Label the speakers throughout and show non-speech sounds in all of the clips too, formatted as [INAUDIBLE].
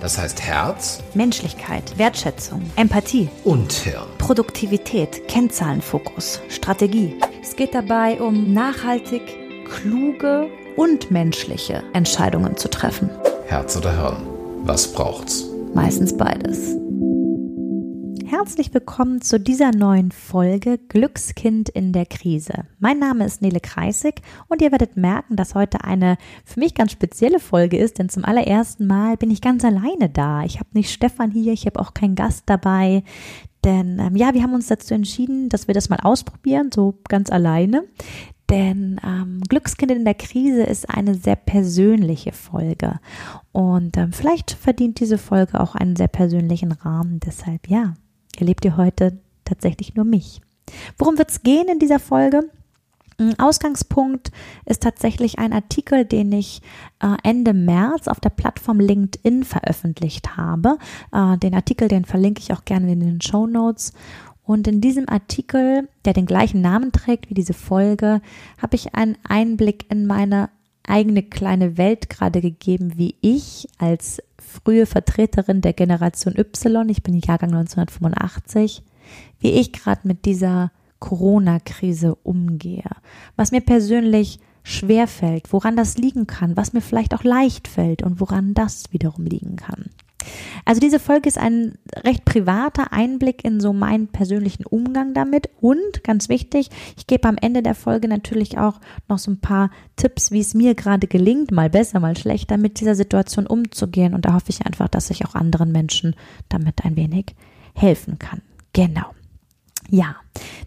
Speaker 1: Das heißt Herz,
Speaker 2: Menschlichkeit, Wertschätzung, Empathie
Speaker 1: und Hirn.
Speaker 2: Produktivität, Kennzahlenfokus, Strategie. Es geht dabei um nachhaltig, kluge und menschliche Entscheidungen zu treffen.
Speaker 1: Herz oder Hirn? Was braucht's?
Speaker 2: Meistens beides. Herzlich willkommen zu dieser neuen Folge Glückskind in der Krise. Mein Name ist Nele Kreisig und ihr werdet merken, dass heute eine für mich ganz spezielle Folge ist, denn zum allerersten Mal bin ich ganz alleine da. Ich habe nicht Stefan hier, ich habe auch keinen Gast dabei. Denn ähm, ja, wir haben uns dazu entschieden, dass wir das mal ausprobieren, so ganz alleine. Denn ähm, Glückskind in der Krise ist eine sehr persönliche Folge. Und ähm, vielleicht verdient diese Folge auch einen sehr persönlichen Rahmen. Deshalb ja, erlebt ihr heute tatsächlich nur mich. Worum wird es gehen in dieser Folge? Ausgangspunkt ist tatsächlich ein Artikel, den ich äh, Ende März auf der Plattform LinkedIn veröffentlicht habe. Äh, den Artikel, den verlinke ich auch gerne in den Show Notes. Und in diesem Artikel, der den gleichen Namen trägt wie diese Folge, habe ich einen Einblick in meine eigene kleine Welt gerade gegeben, wie ich als frühe Vertreterin der Generation Y, ich bin Jahrgang 1985, wie ich gerade mit dieser Corona-Krise umgehe, was mir persönlich schwer fällt, woran das liegen kann, was mir vielleicht auch leicht fällt und woran das wiederum liegen kann. Also diese Folge ist ein recht privater Einblick in so meinen persönlichen Umgang damit und ganz wichtig, ich gebe am Ende der Folge natürlich auch noch so ein paar Tipps, wie es mir gerade gelingt, mal besser, mal schlechter, mit dieser Situation umzugehen und da hoffe ich einfach, dass ich auch anderen Menschen damit ein wenig helfen kann. Genau. Ja,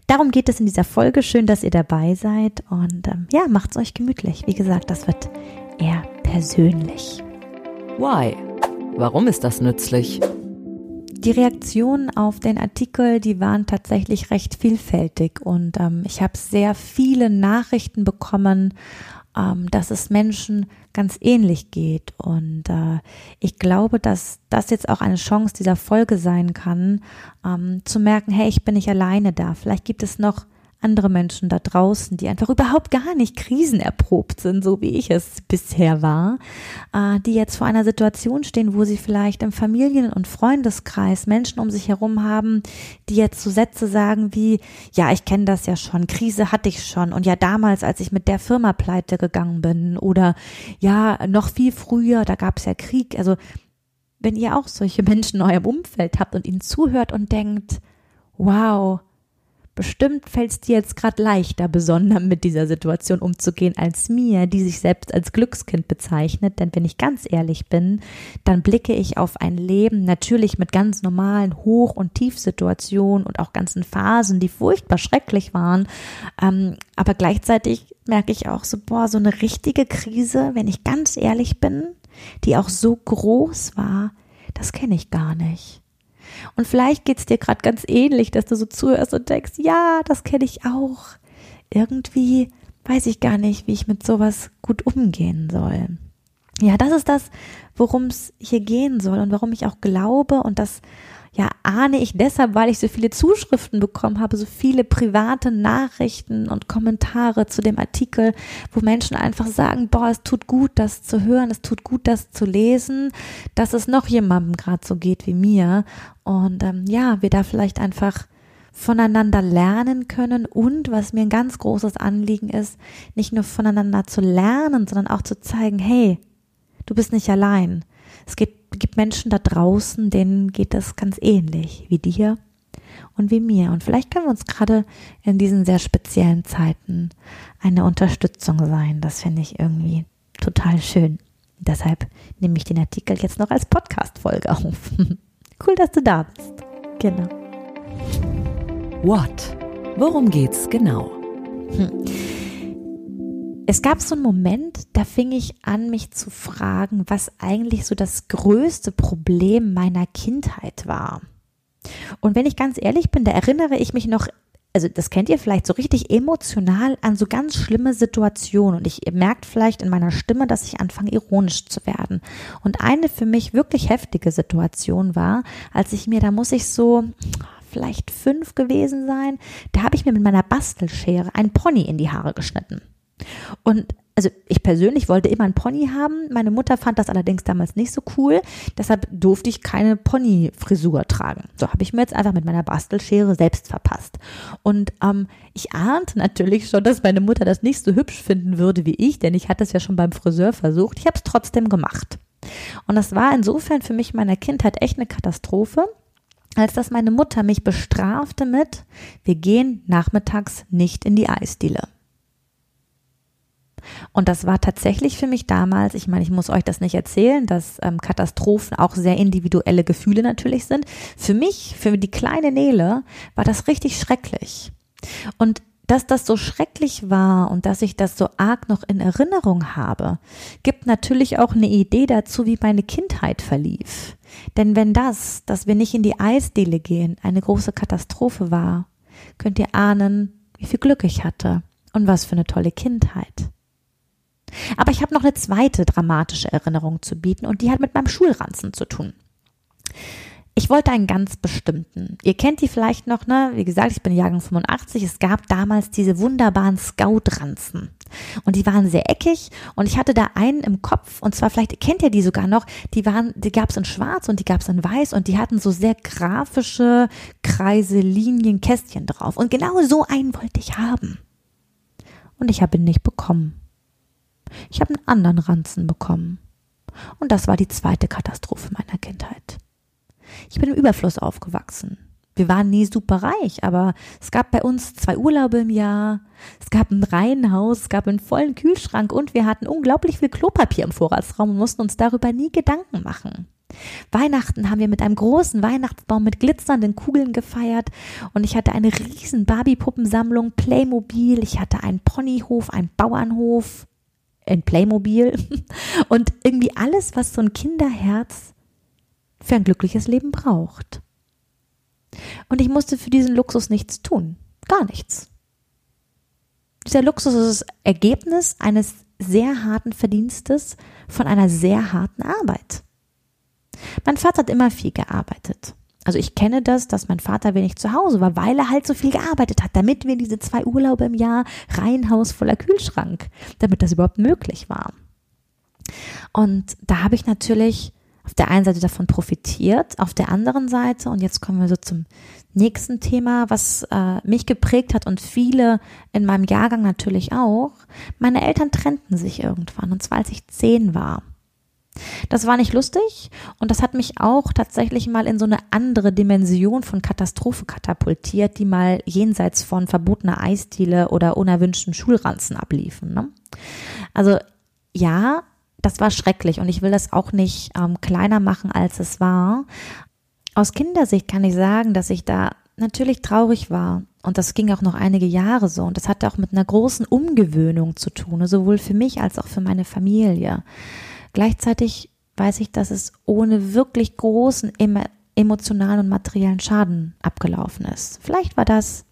Speaker 2: darum geht es in dieser Folge. Schön, dass ihr dabei seid und ähm, ja, macht's euch gemütlich. Wie gesagt, das wird eher persönlich.
Speaker 3: Why? Warum ist das nützlich?
Speaker 2: Die Reaktionen auf den Artikel, die waren tatsächlich recht vielfältig und ähm, ich habe sehr viele Nachrichten bekommen, ähm, dass es Menschen ganz ähnlich geht und äh, ich glaube, dass das jetzt auch eine Chance dieser Folge sein kann, ähm, zu merken, hey, ich bin nicht alleine da. Vielleicht gibt es noch andere Menschen da draußen, die einfach überhaupt gar nicht krisenerprobt sind, so wie ich es bisher war, äh, die jetzt vor einer Situation stehen, wo sie vielleicht im Familien- und Freundeskreis Menschen um sich herum haben, die jetzt so Sätze sagen wie, ja, ich kenne das ja schon, Krise hatte ich schon und ja damals, als ich mit der Firma pleite gegangen bin oder ja, noch viel früher, da gab es ja Krieg. Also wenn ihr auch solche Menschen in eurem Umfeld habt und ihnen zuhört und denkt, wow, Bestimmt fällt es dir jetzt gerade leichter, besonders mit dieser Situation umzugehen, als mir, die sich selbst als Glückskind bezeichnet. Denn wenn ich ganz ehrlich bin, dann blicke ich auf ein Leben natürlich mit ganz normalen Hoch- und Tiefsituationen und auch ganzen Phasen, die furchtbar schrecklich waren. Ähm, aber gleichzeitig merke ich auch so, boah, so eine richtige Krise, wenn ich ganz ehrlich bin, die auch so groß war, das kenne ich gar nicht. Und vielleicht geht es dir gerade ganz ähnlich, dass du so zuhörst und denkst, ja, das kenne ich auch. Irgendwie weiß ich gar nicht, wie ich mit sowas gut umgehen soll. Ja, das ist das, worum es hier gehen soll und warum ich auch glaube und das ja, ahne ich deshalb, weil ich so viele Zuschriften bekommen habe, so viele private Nachrichten und Kommentare zu dem Artikel, wo Menschen einfach sagen, boah, es tut gut, das zu hören, es tut gut, das zu lesen, dass es noch jemandem gerade so geht wie mir. Und ähm, ja, wir da vielleicht einfach voneinander lernen können und was mir ein ganz großes Anliegen ist, nicht nur voneinander zu lernen, sondern auch zu zeigen, hey, du bist nicht allein. Es gibt gibt Menschen da draußen, denen geht das ganz ähnlich wie dir und wie mir. Und vielleicht können wir uns gerade in diesen sehr speziellen Zeiten eine Unterstützung sein. Das finde ich irgendwie total schön. Deshalb nehme ich den Artikel jetzt noch als Podcast-Folge auf. [LAUGHS] cool, dass du da bist. Genau.
Speaker 3: What? Worum geht's genau?
Speaker 2: Hm. Es gab so einen Moment, da fing ich an, mich zu fragen, was eigentlich so das größte Problem meiner Kindheit war. Und wenn ich ganz ehrlich bin, da erinnere ich mich noch also das kennt ihr vielleicht so richtig emotional an so ganz schlimme Situationen. Und ich, ihr merkt vielleicht in meiner Stimme, dass ich anfange, ironisch zu werden. Und eine für mich wirklich heftige Situation war, als ich mir, da muss ich so vielleicht fünf gewesen sein, da habe ich mir mit meiner Bastelschere ein Pony in die Haare geschnitten. Und also ich persönlich wollte immer einen Pony haben. Meine Mutter fand das allerdings damals nicht so cool. Deshalb durfte ich keine Pony-Frisur tragen. So habe ich mir jetzt einfach mit meiner Bastelschere selbst verpasst. Und ähm, ich ahnte natürlich schon, dass meine Mutter das nicht so hübsch finden würde wie ich, denn ich hatte es ja schon beim Friseur versucht. Ich habe es trotzdem gemacht. Und das war insofern für mich in meiner Kindheit echt eine Katastrophe, als dass meine Mutter mich bestrafte mit, wir gehen nachmittags nicht in die Eisdiele. Und das war tatsächlich für mich damals, ich meine, ich muss euch das nicht erzählen, dass ähm, Katastrophen auch sehr individuelle Gefühle natürlich sind. Für mich, für die kleine Nele, war das richtig schrecklich. Und dass das so schrecklich war und dass ich das so arg noch in Erinnerung habe, gibt natürlich auch eine Idee dazu, wie meine Kindheit verlief. Denn wenn das, dass wir nicht in die Eisdiele gehen, eine große Katastrophe war, könnt ihr ahnen, wie viel Glück ich hatte und was für eine tolle Kindheit. Aber ich habe noch eine zweite dramatische Erinnerung zu bieten und die hat mit meinem Schulranzen zu tun. Ich wollte einen ganz bestimmten. Ihr kennt die vielleicht noch, ne? Wie gesagt, ich bin Jahrgang 85. Es gab damals diese wunderbaren Scout-Ranzen. Und die waren sehr eckig und ich hatte da einen im Kopf und zwar vielleicht kennt ihr die sogar noch, die waren, die gab es in schwarz und die gab es in weiß und die hatten so sehr grafische Kreise, Linien, Kästchen drauf. Und genau so einen wollte ich haben. Und ich habe ihn nicht bekommen. Ich habe einen anderen Ranzen bekommen. Und das war die zweite Katastrophe meiner Kindheit. Ich bin im Überfluss aufgewachsen. Wir waren nie super reich, aber es gab bei uns zwei Urlaube im Jahr, es gab ein Reihenhaus, es gab einen vollen Kühlschrank und wir hatten unglaublich viel Klopapier im Vorratsraum und mussten uns darüber nie Gedanken machen. Weihnachten haben wir mit einem großen Weihnachtsbaum mit glitzernden Kugeln gefeiert und ich hatte eine riesen Barbie-Puppensammlung, Playmobil, ich hatte einen Ponyhof, einen Bauernhof, in Playmobil [LAUGHS] und irgendwie alles, was so ein Kinderherz für ein glückliches Leben braucht. Und ich musste für diesen Luxus nichts tun. Gar nichts. Dieser Luxus ist das Ergebnis eines sehr harten Verdienstes von einer sehr harten Arbeit. Mein Vater hat immer viel gearbeitet. Also ich kenne das, dass mein Vater wenig zu Hause war, weil er halt so viel gearbeitet hat, damit wir diese zwei Urlaube im Jahr, Reihenhaus voller Kühlschrank, damit das überhaupt möglich war. Und da habe ich natürlich auf der einen Seite davon profitiert, auf der anderen Seite, und jetzt kommen wir so zum nächsten Thema, was äh, mich geprägt hat und viele in meinem Jahrgang natürlich auch. Meine Eltern trennten sich irgendwann, und zwar als ich zehn war. Das war nicht lustig und das hat mich auch tatsächlich mal in so eine andere Dimension von Katastrophe katapultiert, die mal jenseits von verbotener Eisdiele oder unerwünschten Schulranzen abliefen. Ne? Also ja, das war schrecklich und ich will das auch nicht ähm, kleiner machen, als es war. Aus Kindersicht kann ich sagen, dass ich da natürlich traurig war. Und das ging auch noch einige Jahre so. Und das hatte auch mit einer großen Umgewöhnung zu tun, sowohl für mich als auch für meine Familie. Gleichzeitig weiß ich, dass es ohne wirklich großen emotionalen und materiellen Schaden abgelaufen ist. Vielleicht war das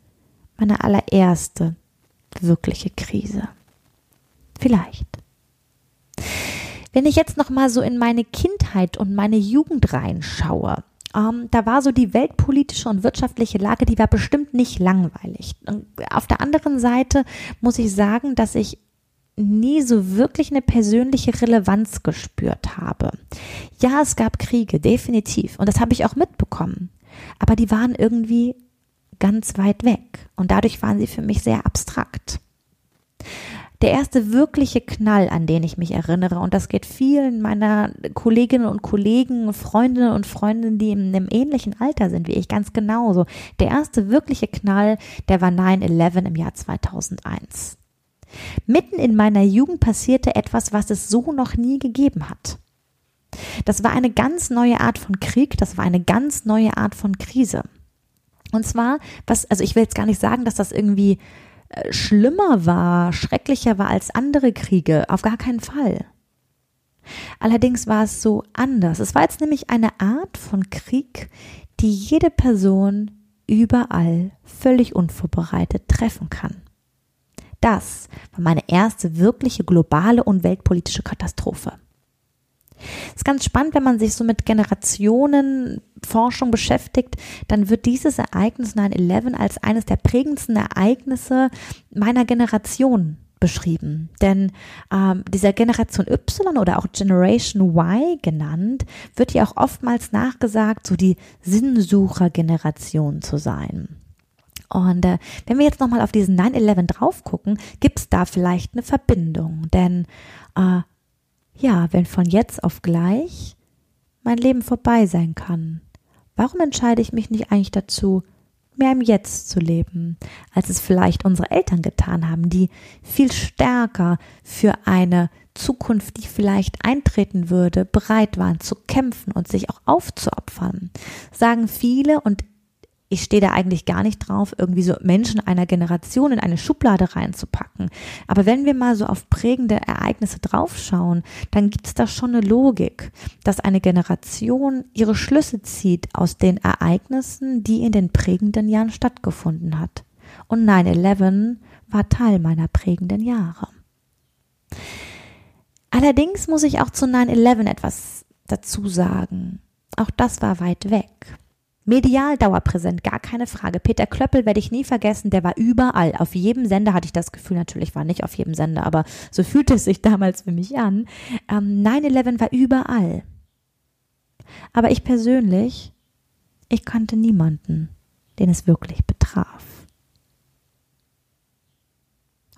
Speaker 2: meine allererste wirkliche Krise. Vielleicht. Wenn ich jetzt noch mal so in meine Kindheit und meine Jugend reinschaue, ähm, da war so die weltpolitische und wirtschaftliche Lage, die war bestimmt nicht langweilig. Auf der anderen Seite muss ich sagen, dass ich nie so wirklich eine persönliche Relevanz gespürt habe. Ja, es gab Kriege, definitiv. Und das habe ich auch mitbekommen. Aber die waren irgendwie ganz weit weg. Und dadurch waren sie für mich sehr abstrakt. Der erste wirkliche Knall, an den ich mich erinnere, und das geht vielen meiner Kolleginnen und Kollegen, Freundinnen und Freundinnen, die in einem ähnlichen Alter sind wie ich, ganz genauso. Der erste wirkliche Knall, der war 9-11 im Jahr 2001. Mitten in meiner Jugend passierte etwas, was es so noch nie gegeben hat. Das war eine ganz neue Art von Krieg, das war eine ganz neue Art von Krise. Und zwar, was, also ich will jetzt gar nicht sagen, dass das irgendwie äh, schlimmer war, schrecklicher war als andere Kriege, auf gar keinen Fall. Allerdings war es so anders. Es war jetzt nämlich eine Art von Krieg, die jede Person überall völlig unvorbereitet treffen kann. Das war meine erste wirkliche globale und weltpolitische Katastrophe. Es ist ganz spannend, wenn man sich so mit Generationenforschung beschäftigt, dann wird dieses Ereignis 9-11 als eines der prägendsten Ereignisse meiner Generation beschrieben. Denn ähm, dieser Generation Y oder auch Generation Y genannt, wird ja auch oftmals nachgesagt, so die Sinnsucher-Generation zu sein. Und äh, wenn wir jetzt nochmal auf diesen 9-11 drauf gucken, gibt es da vielleicht eine Verbindung. Denn äh, ja, wenn von jetzt auf gleich mein Leben vorbei sein kann, warum entscheide ich mich nicht eigentlich dazu, mehr im Jetzt zu leben, als es vielleicht unsere Eltern getan haben, die viel stärker für eine Zukunft, die vielleicht eintreten würde, bereit waren zu kämpfen und sich auch aufzuopfern, sagen viele und ich stehe da eigentlich gar nicht drauf, irgendwie so Menschen einer Generation in eine Schublade reinzupacken. Aber wenn wir mal so auf prägende Ereignisse draufschauen, dann gibt es da schon eine Logik, dass eine Generation ihre Schlüsse zieht aus den Ereignissen, die in den prägenden Jahren stattgefunden hat. Und 9-11 war Teil meiner prägenden Jahre. Allerdings muss ich auch zu 9-11 etwas dazu sagen. Auch das war weit weg. Medial dauerpräsent, gar keine Frage. Peter Klöppel werde ich nie vergessen, der war überall. Auf jedem Sender hatte ich das Gefühl, natürlich war nicht auf jedem Sender, aber so [LAUGHS] fühlte es sich damals für mich an. Ähm, 9-11 war überall. Aber ich persönlich, ich kannte niemanden, den es wirklich betraf.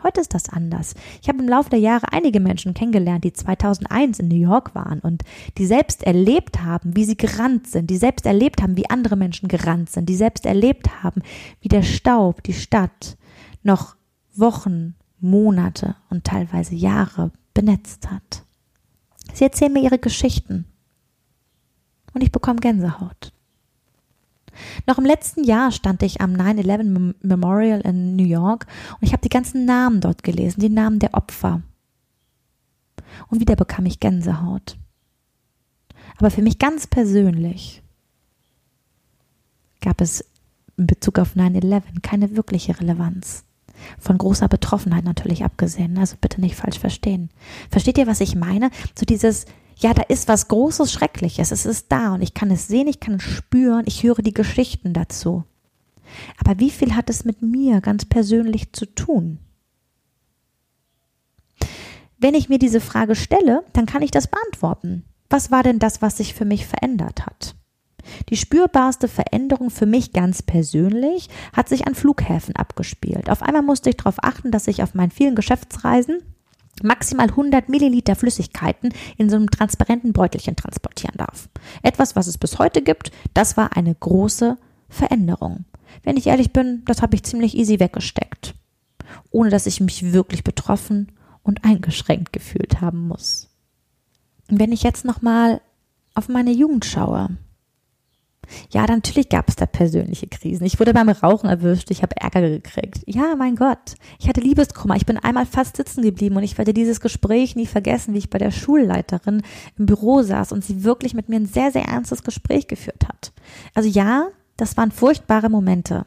Speaker 2: Heute ist das anders. Ich habe im Laufe der Jahre einige Menschen kennengelernt, die 2001 in New York waren und die selbst erlebt haben, wie sie gerannt sind, die selbst erlebt haben, wie andere Menschen gerannt sind, die selbst erlebt haben, wie der Staub die Stadt noch Wochen, Monate und teilweise Jahre benetzt hat. Sie erzählen mir ihre Geschichten und ich bekomme Gänsehaut. Noch im letzten Jahr stand ich am 9-11 Memorial in New York und ich habe die ganzen Namen dort gelesen, die Namen der Opfer. Und wieder bekam ich Gänsehaut. Aber für mich ganz persönlich gab es in Bezug auf 9-11 keine wirkliche Relevanz. Von großer Betroffenheit natürlich abgesehen, also bitte nicht falsch verstehen. Versteht ihr, was ich meine? So dieses, ja, da ist was Großes, Schreckliches. Es ist da und ich kann es sehen, ich kann es spüren, ich höre die Geschichten dazu. Aber wie viel hat es mit mir ganz persönlich zu tun? Wenn ich mir diese Frage stelle, dann kann ich das beantworten. Was war denn das, was sich für mich verändert hat? Die spürbarste Veränderung für mich ganz persönlich hat sich an Flughäfen abgespielt. Auf einmal musste ich darauf achten, dass ich auf meinen vielen Geschäftsreisen maximal 100 Milliliter Flüssigkeiten in so einem transparenten Beutelchen transportieren darf. Etwas, was es bis heute gibt, das war eine große Veränderung. Wenn ich ehrlich bin, das habe ich ziemlich easy weggesteckt, ohne dass ich mich wirklich betroffen und eingeschränkt gefühlt haben muss. wenn ich jetzt noch mal auf meine Jugend schaue, ja, natürlich gab es da persönliche Krisen. Ich wurde beim Rauchen erwischt, ich habe Ärger gekriegt. Ja, mein Gott. Ich hatte Liebeskummer. Ich bin einmal fast sitzen geblieben und ich werde dieses Gespräch nie vergessen, wie ich bei der Schulleiterin im Büro saß und sie wirklich mit mir ein sehr, sehr ernstes Gespräch geführt hat. Also ja, das waren furchtbare Momente.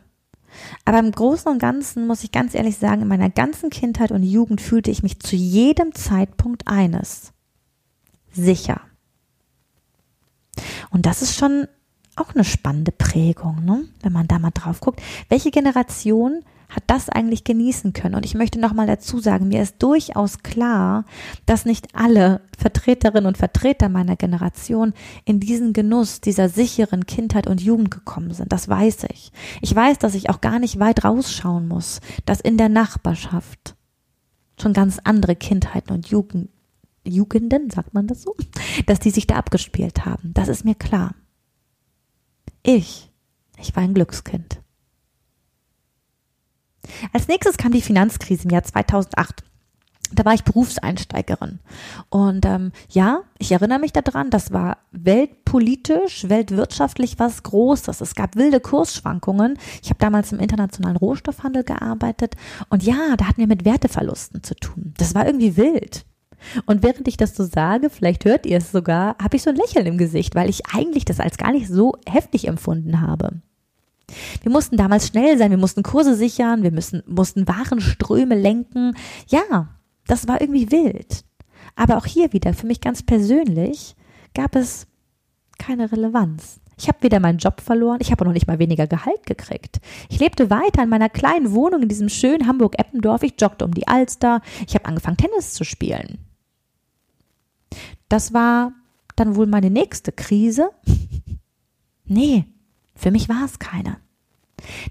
Speaker 2: Aber im Großen und Ganzen muss ich ganz ehrlich sagen, in meiner ganzen Kindheit und Jugend fühlte ich mich zu jedem Zeitpunkt eines. Sicher. Und das ist schon auch eine spannende Prägung, ne? wenn man da mal drauf guckt. Welche Generation hat das eigentlich genießen können? Und ich möchte nochmal dazu sagen, mir ist durchaus klar, dass nicht alle Vertreterinnen und Vertreter meiner Generation in diesen Genuss dieser sicheren Kindheit und Jugend gekommen sind. Das weiß ich. Ich weiß, dass ich auch gar nicht weit rausschauen muss, dass in der Nachbarschaft schon ganz andere Kindheiten und Jugend, Jugenden, sagt man das so, [LAUGHS] dass die sich da abgespielt haben. Das ist mir klar. Ich, ich war ein Glückskind. Als nächstes kam die Finanzkrise im Jahr 2008. Da war ich Berufseinsteigerin. Und ähm, ja, ich erinnere mich daran, das war weltpolitisch, weltwirtschaftlich was Großes. Es gab wilde Kursschwankungen. Ich habe damals im internationalen Rohstoffhandel gearbeitet. Und ja, da hatten wir mit Werteverlusten zu tun. Das war irgendwie wild. Und während ich das so sage, vielleicht hört ihr es sogar, habe ich so ein Lächeln im Gesicht, weil ich eigentlich das als gar nicht so heftig empfunden habe. Wir mussten damals schnell sein, wir mussten Kurse sichern, wir müssen, mussten Warenströme lenken. Ja, das war irgendwie wild. Aber auch hier wieder, für mich ganz persönlich, gab es keine Relevanz. Ich habe weder meinen Job verloren, ich habe noch nicht mal weniger Gehalt gekriegt. Ich lebte weiter in meiner kleinen Wohnung in diesem schönen Hamburg-Eppendorf. Ich joggte um die Alster. Ich habe angefangen, Tennis zu spielen. Das war dann wohl meine nächste Krise. [LAUGHS] nee, für mich war es keine.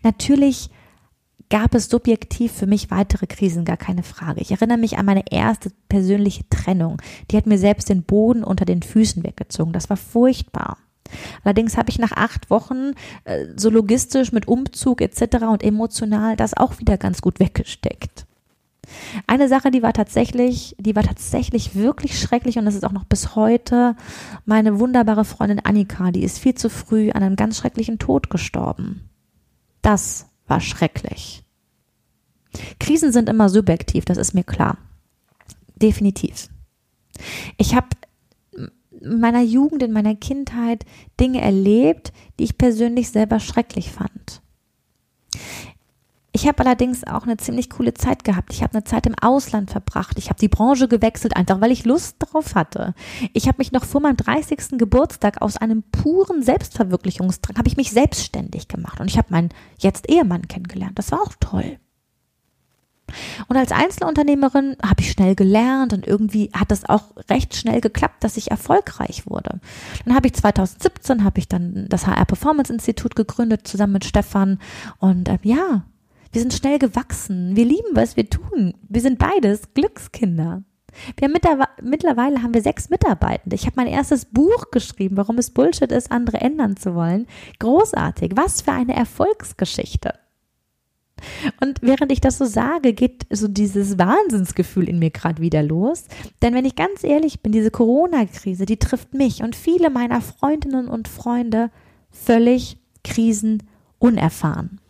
Speaker 2: Natürlich gab es subjektiv für mich weitere Krisen, gar keine Frage. Ich erinnere mich an meine erste persönliche Trennung. Die hat mir selbst den Boden unter den Füßen weggezogen. Das war furchtbar. Allerdings habe ich nach acht Wochen äh, so logistisch mit Umzug etc. und emotional das auch wieder ganz gut weggesteckt. Eine Sache, die war tatsächlich, die war tatsächlich wirklich schrecklich und das ist auch noch bis heute meine wunderbare Freundin Annika, die ist viel zu früh an einem ganz schrecklichen Tod gestorben. Das war schrecklich. Krisen sind immer subjektiv, das ist mir klar. Definitiv. Ich habe in meiner Jugend, in meiner Kindheit Dinge erlebt, die ich persönlich selber schrecklich fand. Ich habe allerdings auch eine ziemlich coole Zeit gehabt. Ich habe eine Zeit im Ausland verbracht. Ich habe die Branche gewechselt, einfach weil ich Lust drauf hatte. Ich habe mich noch vor meinem 30. Geburtstag aus einem puren Selbstverwirklichungsdrang, habe ich mich selbstständig gemacht und ich habe meinen jetzt Ehemann kennengelernt. Das war auch toll. Und als Einzelunternehmerin habe ich schnell gelernt und irgendwie hat das auch recht schnell geklappt, dass ich erfolgreich wurde. Dann habe ich 2017 habe ich dann das HR Performance Institut gegründet zusammen mit Stefan und äh, ja, wir sind schnell gewachsen. Wir lieben, was wir tun. Wir sind beides Glückskinder. Wir haben mittlerweile haben wir sechs Mitarbeitende. Ich habe mein erstes Buch geschrieben, warum es Bullshit ist, andere ändern zu wollen. Großartig. Was für eine Erfolgsgeschichte. Und während ich das so sage, geht so dieses Wahnsinnsgefühl in mir gerade wieder los. Denn wenn ich ganz ehrlich bin, diese Corona-Krise, die trifft mich und viele meiner Freundinnen und Freunde völlig krisenunerfahren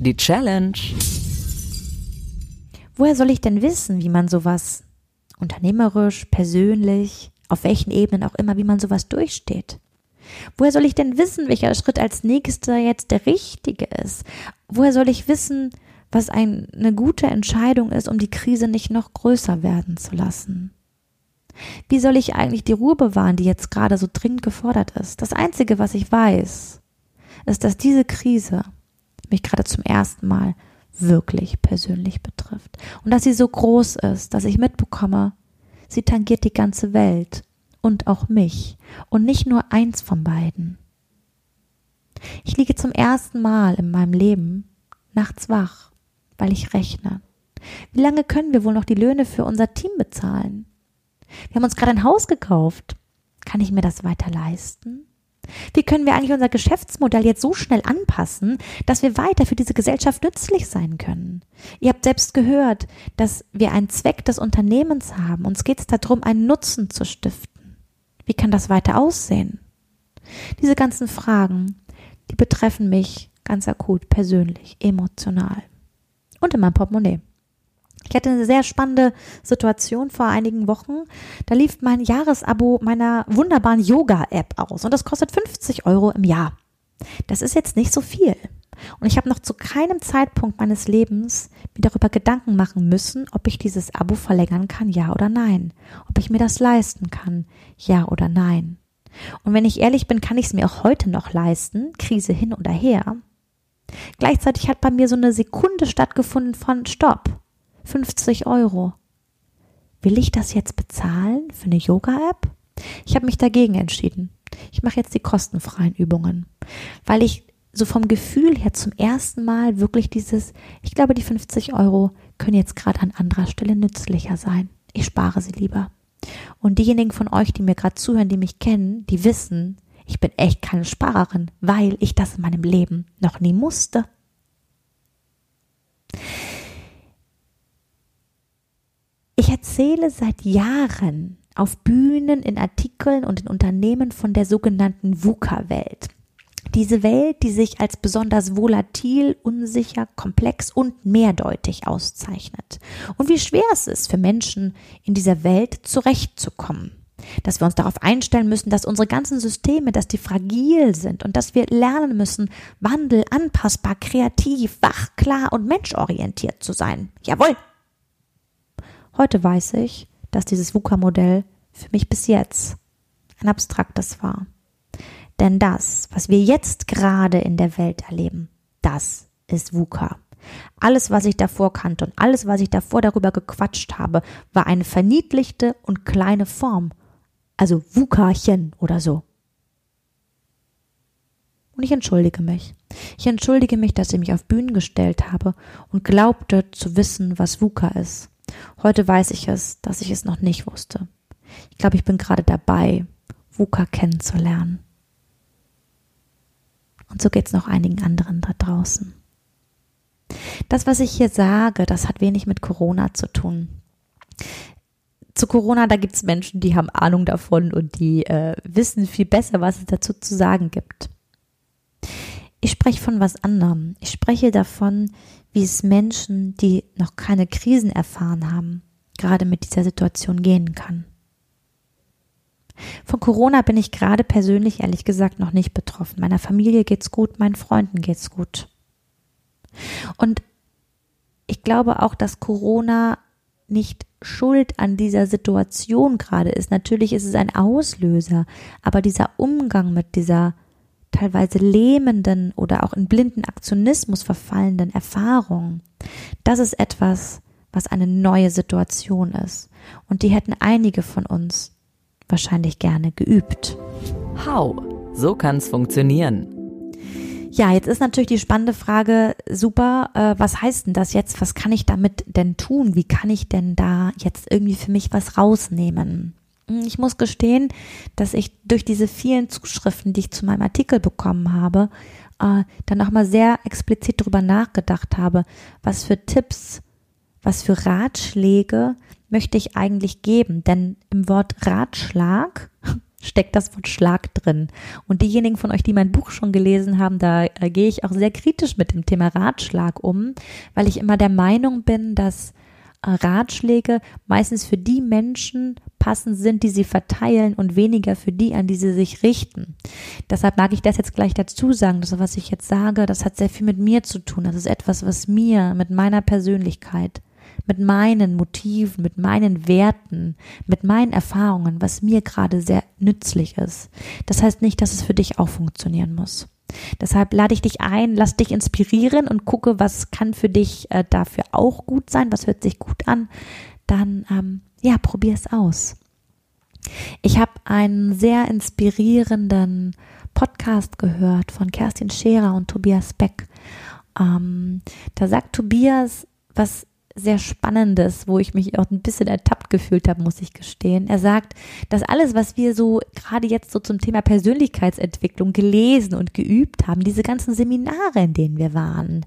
Speaker 3: die Challenge.
Speaker 2: Woher soll ich denn wissen, wie man sowas unternehmerisch, persönlich, auf welchen Ebenen auch immer, wie man sowas durchsteht? Woher soll ich denn wissen, welcher Schritt als nächster jetzt der richtige ist? Woher soll ich wissen, was ein, eine gute Entscheidung ist, um die Krise nicht noch größer werden zu lassen? Wie soll ich eigentlich die Ruhe bewahren, die jetzt gerade so dringend gefordert ist? Das Einzige, was ich weiß, ist, dass diese Krise mich gerade zum ersten Mal wirklich persönlich betrifft. Und dass sie so groß ist, dass ich mitbekomme, sie tangiert die ganze Welt und auch mich und nicht nur eins von beiden. Ich liege zum ersten Mal in meinem Leben nachts wach, weil ich rechne. Wie lange können wir wohl noch die Löhne für unser Team bezahlen? Wir haben uns gerade ein Haus gekauft. Kann ich mir das weiter leisten? Wie können wir eigentlich unser Geschäftsmodell jetzt so schnell anpassen, dass wir weiter für diese Gesellschaft nützlich sein können? Ihr habt selbst gehört, dass wir einen Zweck des Unternehmens haben. Uns geht es darum, einen Nutzen zu stiften. Wie kann das weiter aussehen? Diese ganzen Fragen, die betreffen mich ganz akut, persönlich, emotional. Und in meinem Portemonnaie. Ich hatte eine sehr spannende Situation vor einigen Wochen. Da lief mein Jahresabo meiner wunderbaren Yoga-App aus und das kostet 50 Euro im Jahr. Das ist jetzt nicht so viel. Und ich habe noch zu keinem Zeitpunkt meines Lebens mir darüber Gedanken machen müssen, ob ich dieses Abo verlängern kann, ja oder nein. Ob ich mir das leisten kann, ja oder nein. Und wenn ich ehrlich bin, kann ich es mir auch heute noch leisten, Krise hin oder her. Gleichzeitig hat bei mir so eine Sekunde stattgefunden von Stopp. 50 Euro. Will ich das jetzt bezahlen für eine Yoga-App? Ich habe mich dagegen entschieden. Ich mache jetzt die kostenfreien Übungen, weil ich so vom Gefühl her zum ersten Mal wirklich dieses, ich glaube, die 50 Euro können jetzt gerade an anderer Stelle nützlicher sein. Ich spare sie lieber. Und diejenigen von euch, die mir gerade zuhören, die mich kennen, die wissen, ich bin echt keine Sparerin, weil ich das in meinem Leben noch nie musste. Ich erzähle seit Jahren auf Bühnen, in Artikeln und in Unternehmen von der sogenannten VUCA-Welt. Diese Welt, die sich als besonders volatil, unsicher, komplex und mehrdeutig auszeichnet. Und wie schwer es ist für Menschen in dieser Welt zurechtzukommen. dass wir uns darauf einstellen müssen, dass unsere ganzen Systeme, dass die fragil sind und dass wir lernen müssen, Wandel, anpassbar, kreativ, wach, klar und menschorientiert zu sein. Jawohl! Heute weiß ich, dass dieses VUCA-Modell für mich bis jetzt ein abstraktes war. Denn das, was wir jetzt gerade in der Welt erleben, das ist VUCA. Alles, was ich davor kannte und alles, was ich davor darüber gequatscht habe, war eine verniedlichte und kleine Form also Wukarchen oder so. Und ich entschuldige mich. Ich entschuldige mich, dass ich mich auf Bühnen gestellt habe und glaubte zu wissen, was VUCA ist. Heute weiß ich es, dass ich es noch nicht wusste. Ich glaube, ich bin gerade dabei, VUCA kennenzulernen. Und so geht es noch einigen anderen da draußen. Das, was ich hier sage, das hat wenig mit Corona zu tun zu Corona, da gibt es Menschen, die haben Ahnung davon und die äh, wissen viel besser, was es dazu zu sagen gibt. Ich spreche von was anderem. Ich spreche davon, wie es Menschen, die noch keine Krisen erfahren haben, gerade mit dieser Situation gehen kann. Von Corona bin ich gerade persönlich ehrlich gesagt noch nicht betroffen. Meiner Familie geht's gut, meinen Freunden geht's gut. Und ich glaube auch, dass Corona nicht schuld an dieser Situation gerade ist. Natürlich ist es ein Auslöser, aber dieser Umgang mit dieser teilweise lähmenden oder auch in blinden Aktionismus verfallenden Erfahrung, das ist etwas, was eine neue Situation ist. Und die hätten einige von uns wahrscheinlich gerne geübt.
Speaker 3: How? So kann's funktionieren.
Speaker 2: Ja, jetzt ist natürlich die spannende Frage, super, äh, was heißt denn das jetzt? Was kann ich damit denn tun? Wie kann ich denn da jetzt irgendwie für mich was rausnehmen? Hm, ich muss gestehen, dass ich durch diese vielen Zuschriften, die ich zu meinem Artikel bekommen habe, äh, dann nochmal sehr explizit darüber nachgedacht habe, was für Tipps, was für Ratschläge möchte ich eigentlich geben? Denn im Wort Ratschlag [LAUGHS] steckt das Wort Schlag drin. Und diejenigen von euch, die mein Buch schon gelesen haben, da äh, gehe ich auch sehr kritisch mit dem Thema Ratschlag um, weil ich immer der Meinung bin, dass Ratschläge meistens für die Menschen passend sind, die sie verteilen und weniger für die, an die sie sich richten. Deshalb mag ich das jetzt gleich dazu sagen, dass was ich jetzt sage, das hat sehr viel mit mir zu tun. Das ist etwas, was mir, mit meiner Persönlichkeit, mit meinen Motiven, mit meinen Werten, mit meinen Erfahrungen, was mir gerade sehr nützlich ist. Das heißt nicht, dass es für dich auch funktionieren muss. Deshalb lade ich dich ein, lass dich inspirieren und gucke, was kann für dich äh, dafür auch gut sein, was hört sich gut an. Dann, ähm, ja, probier es aus. Ich habe einen sehr inspirierenden Podcast gehört von Kerstin Scherer und Tobias Beck. Ähm, da sagt Tobias was sehr Spannendes, wo ich mich auch ein bisschen ertappt gefühlt habe, muss ich gestehen. Er sagt, dass alles, was wir so gerade jetzt so zum Thema Persönlichkeitsentwicklung gelesen und geübt haben, diese ganzen Seminare, in denen wir waren,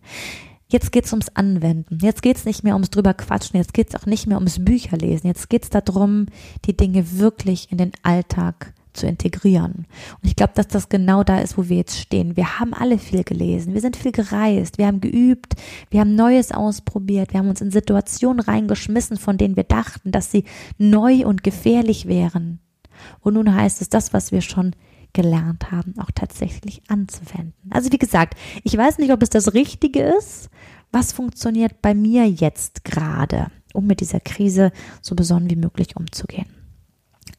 Speaker 2: jetzt geht's ums Anwenden. Jetzt geht's nicht mehr ums drüber quatschen, jetzt geht's auch nicht mehr ums Bücherlesen. Jetzt geht's darum, die Dinge wirklich in den Alltag zu integrieren. Und ich glaube, dass das genau da ist, wo wir jetzt stehen. Wir haben alle viel gelesen, wir sind viel gereist, wir haben geübt, wir haben Neues ausprobiert, wir haben uns in Situationen reingeschmissen, von denen wir dachten, dass sie neu und gefährlich wären. Und nun heißt es, das, was wir schon gelernt haben, auch tatsächlich anzuwenden. Also wie gesagt, ich weiß nicht, ob es das Richtige ist. Was funktioniert bei mir jetzt gerade, um mit dieser Krise so besonnen wie möglich umzugehen?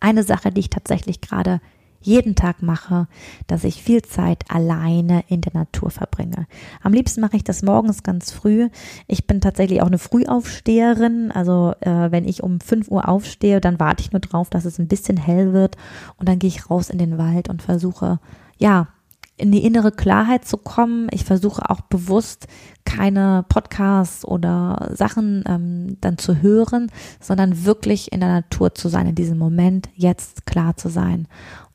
Speaker 2: Eine Sache, die ich tatsächlich gerade jeden Tag mache, dass ich viel Zeit alleine in der Natur verbringe. Am liebsten mache ich das morgens ganz früh. Ich bin tatsächlich auch eine Frühaufsteherin. Also äh, wenn ich um 5 Uhr aufstehe, dann warte ich nur drauf, dass es ein bisschen hell wird und dann gehe ich raus in den Wald und versuche, ja, in die innere Klarheit zu kommen. Ich versuche auch bewusst keine Podcasts oder Sachen ähm, dann zu hören, sondern wirklich in der Natur zu sein, in diesem Moment jetzt klar zu sein.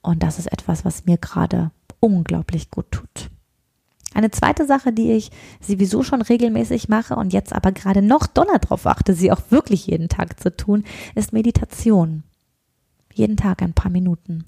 Speaker 2: Und das ist etwas, was mir gerade unglaublich gut tut. Eine zweite Sache, die ich sowieso schon regelmäßig mache und jetzt aber gerade noch doller drauf achte, sie auch wirklich jeden Tag zu tun, ist Meditation. Jeden Tag ein paar Minuten.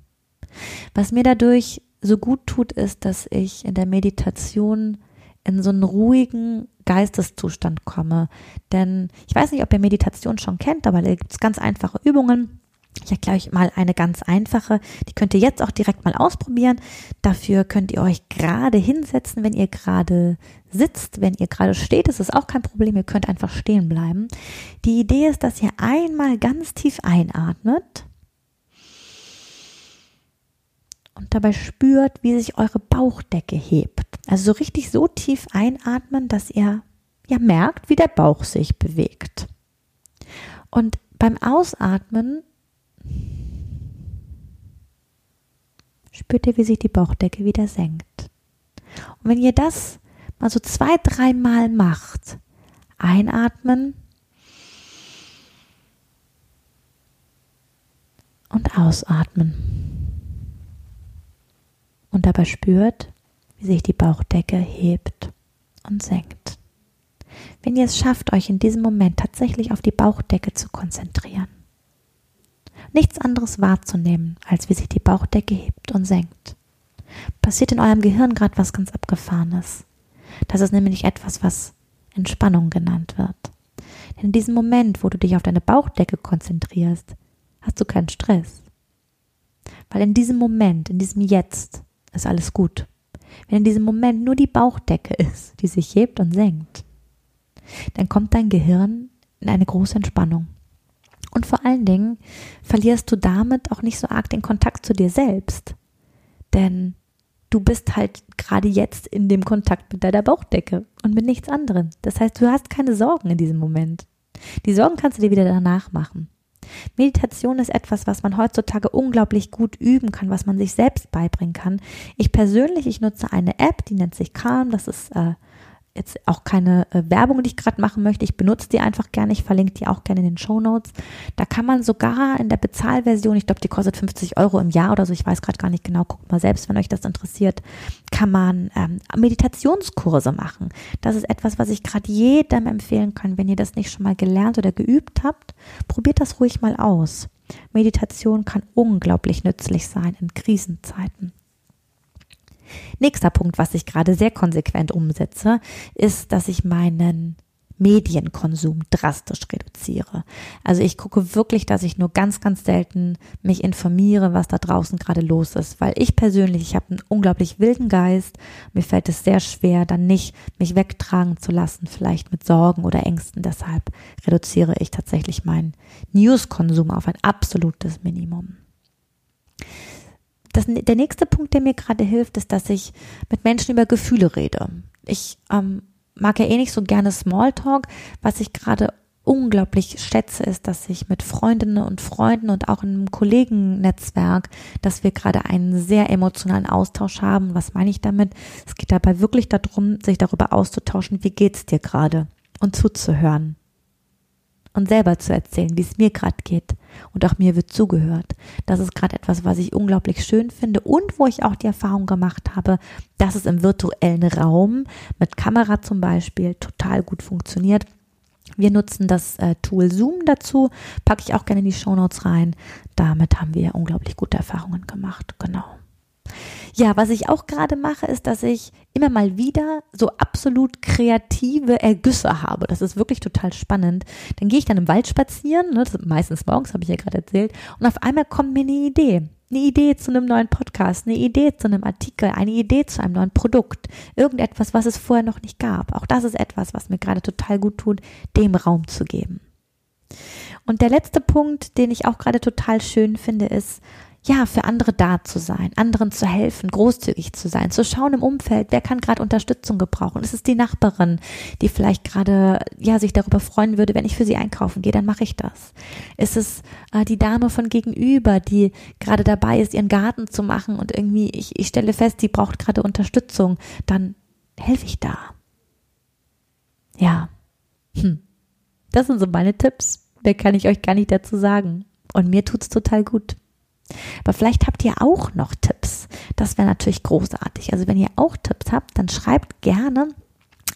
Speaker 2: Was mir dadurch so gut tut, ist, dass ich in der Meditation in so einen ruhigen Geisteszustand komme. Denn ich weiß nicht, ob ihr Meditation schon kennt, aber da gibt es ganz einfache Übungen. Ich erkläre euch mal eine ganz einfache, die könnt ihr jetzt auch direkt mal ausprobieren. Dafür könnt ihr euch gerade hinsetzen, wenn ihr gerade sitzt, wenn ihr gerade steht, ist es auch kein Problem, ihr könnt einfach stehen bleiben. Die Idee ist, dass ihr einmal ganz tief einatmet und dabei spürt, wie sich eure Bauchdecke hebt. Also so richtig so tief einatmen, dass ihr ja merkt, wie der Bauch sich bewegt. Und beim Ausatmen spürt ihr, wie sich die Bauchdecke wieder senkt. Und wenn ihr das mal so zwei, dreimal macht, einatmen und ausatmen. Und dabei spürt, wie sich die Bauchdecke hebt und senkt. Wenn ihr es schafft, euch in diesem Moment tatsächlich auf die Bauchdecke zu konzentrieren, nichts anderes wahrzunehmen, als wie sich die Bauchdecke hebt und senkt. Passiert in eurem Gehirn gerade was ganz Abgefahrenes. Das ist nämlich etwas, was Entspannung genannt wird. Denn in diesem Moment, wo du dich auf deine Bauchdecke konzentrierst, hast du keinen Stress. Weil in diesem Moment, in diesem Jetzt, ist alles gut. Wenn in diesem Moment nur die Bauchdecke ist, die sich hebt und senkt, dann kommt dein Gehirn in eine große Entspannung. Und vor allen Dingen verlierst du damit auch nicht so arg den Kontakt zu dir selbst. Denn du bist halt gerade jetzt in dem Kontakt mit deiner Bauchdecke und mit nichts anderem. Das heißt, du hast keine Sorgen in diesem Moment. Die Sorgen kannst du dir wieder danach machen. Meditation ist etwas, was man heutzutage unglaublich gut üben kann, was man sich selbst beibringen kann. Ich persönlich, ich nutze eine App, die nennt sich Calm. Das ist äh, jetzt auch keine äh, Werbung, die ich gerade machen möchte. Ich benutze die einfach gerne. Ich verlinke die auch gerne in den Show Notes. Da kann man sogar in der Bezahlversion, ich glaube, die kostet 50 Euro im Jahr oder so, ich weiß gerade gar nicht genau, guckt mal selbst, wenn euch das interessiert, kann man ähm, Meditationskurse machen. Das ist etwas, was ich gerade jedem empfehlen kann. Wenn ihr das nicht schon mal gelernt oder geübt habt, probiert das ruhig mal aus. Meditation kann unglaublich nützlich sein in Krisenzeiten. Nächster Punkt, was ich gerade sehr konsequent umsetze, ist, dass ich meinen Medienkonsum drastisch reduziere. Also ich gucke wirklich, dass ich nur ganz, ganz selten mich informiere, was da draußen gerade los ist, weil ich persönlich, ich habe einen unglaublich wilden Geist. Mir fällt es sehr schwer, dann nicht mich wegtragen zu lassen, vielleicht mit Sorgen oder Ängsten. Deshalb reduziere ich tatsächlich meinen Newskonsum auf ein absolutes Minimum das, der nächste Punkt, der mir gerade hilft, ist, dass ich mit Menschen über Gefühle rede. Ich ähm, mag ja eh nicht so gerne Smalltalk. Was ich gerade unglaublich schätze, ist, dass ich mit Freundinnen und Freunden und auch in einem Kollegennetzwerk, dass wir gerade einen sehr emotionalen Austausch haben. Was meine ich damit? Es geht dabei wirklich darum, sich darüber auszutauschen, wie geht's dir gerade und zuzuhören und selber zu erzählen, wie es mir gerade geht. Und auch mir wird zugehört. Das ist gerade etwas, was ich unglaublich schön finde und wo ich auch die Erfahrung gemacht habe, dass es im virtuellen Raum mit Kamera zum Beispiel total gut funktioniert. Wir nutzen das äh, Tool Zoom dazu, packe ich auch gerne in die Shownotes rein. Damit haben wir unglaublich gute Erfahrungen gemacht. Genau. Ja, was ich auch gerade mache, ist, dass ich immer mal wieder so absolut kreative Ergüsse habe. Das ist wirklich total spannend. Dann gehe ich dann im Wald spazieren, ne, meistens morgens, habe ich ja gerade erzählt, und auf einmal kommt mir eine Idee. Eine Idee zu einem neuen Podcast, eine Idee zu einem Artikel, eine Idee zu einem neuen Produkt. Irgendetwas, was es vorher noch nicht gab. Auch das ist etwas, was mir gerade total gut tut, dem Raum zu geben. Und der letzte Punkt, den ich auch gerade total schön finde, ist, ja, für andere da zu sein, anderen zu helfen, großzügig zu sein, zu schauen im Umfeld, wer kann gerade Unterstützung gebrauchen. Ist es die Nachbarin, die vielleicht gerade, ja, sich darüber freuen würde, wenn ich für sie einkaufen gehe, dann mache ich das. Ist es äh, die Dame von gegenüber, die gerade dabei ist, ihren Garten zu machen und irgendwie, ich, ich stelle fest, sie braucht gerade Unterstützung, dann helfe ich da. Ja. Hm. Das sind so meine Tipps. Mehr kann ich euch gar nicht dazu sagen. Und mir tut's total gut. Aber vielleicht habt ihr auch noch Tipps. Das wäre natürlich großartig. Also wenn ihr auch Tipps habt, dann schreibt gerne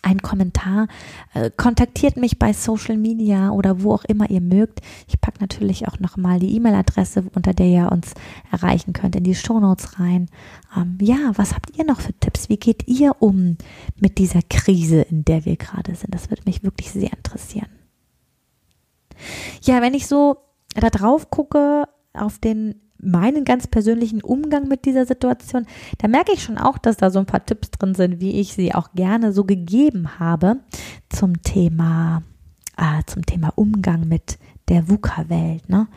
Speaker 2: einen Kommentar, äh, kontaktiert mich bei Social Media oder wo auch immer ihr mögt. Ich packe natürlich auch nochmal die E-Mail-Adresse, unter der ihr uns erreichen könnt, in die Shownotes rein. Ähm, ja, was habt ihr noch für Tipps? Wie geht ihr um mit dieser Krise, in der wir gerade sind? Das würde mich wirklich sehr interessieren. Ja, wenn ich so da drauf gucke, auf den meinen ganz persönlichen Umgang mit dieser Situation, da merke ich schon auch, dass da so ein paar Tipps drin sind, wie ich sie auch gerne so gegeben habe zum Thema, äh, zum Thema Umgang mit der VUCA-Welt. Ne?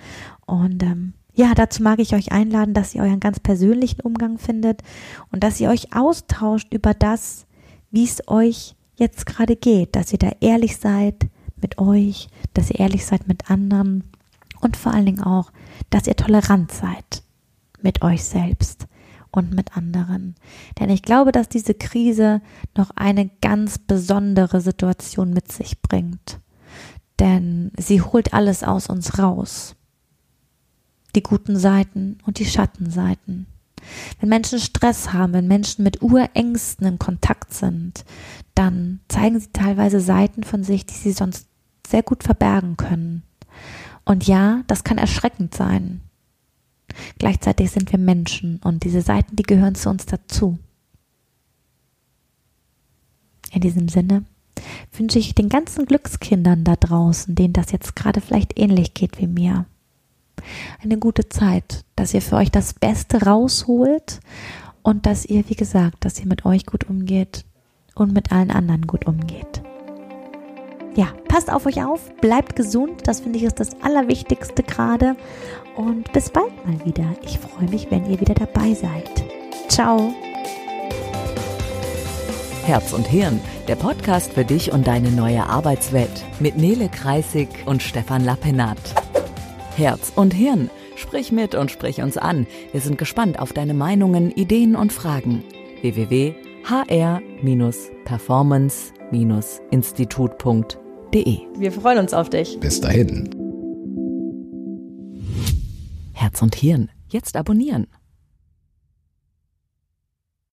Speaker 2: Und ähm, ja, dazu mag ich euch einladen, dass ihr euren ganz persönlichen Umgang findet und dass ihr euch austauscht über das, wie es euch jetzt gerade geht, dass ihr da ehrlich seid mit euch, dass ihr ehrlich seid mit anderen und vor allen Dingen auch, dass ihr tolerant seid mit euch selbst und mit anderen. Denn ich glaube, dass diese Krise noch eine ganz besondere Situation mit sich bringt. Denn sie holt alles aus uns raus die guten Seiten und die Schattenseiten. Wenn Menschen Stress haben, wenn Menschen mit Urängsten in Kontakt sind, dann zeigen sie teilweise Seiten von sich, die sie sonst sehr gut verbergen können. Und ja, das kann erschreckend sein. Gleichzeitig sind wir Menschen und diese Seiten, die gehören zu uns dazu. In diesem Sinne wünsche ich den ganzen Glückskindern da draußen, denen das jetzt gerade vielleicht ähnlich geht wie mir, eine gute Zeit, dass ihr für euch das Beste rausholt und dass ihr, wie gesagt, dass ihr mit euch gut umgeht und mit allen anderen gut umgeht. Ja, passt auf euch auf, bleibt gesund, das finde ich ist das Allerwichtigste gerade und bis bald mal wieder. Ich freue mich, wenn ihr wieder dabei seid. Ciao.
Speaker 3: Herz und Hirn, der Podcast für dich und deine neue Arbeitswelt mit Nele Kreisig und Stefan Lappenat. Herz und Hirn. Sprich mit und sprich uns an. Wir sind gespannt auf deine Meinungen, Ideen und Fragen. www.hr-performance-institut.de
Speaker 2: Wir freuen uns auf dich.
Speaker 1: Bis dahin.
Speaker 3: Herz und Hirn. Jetzt abonnieren.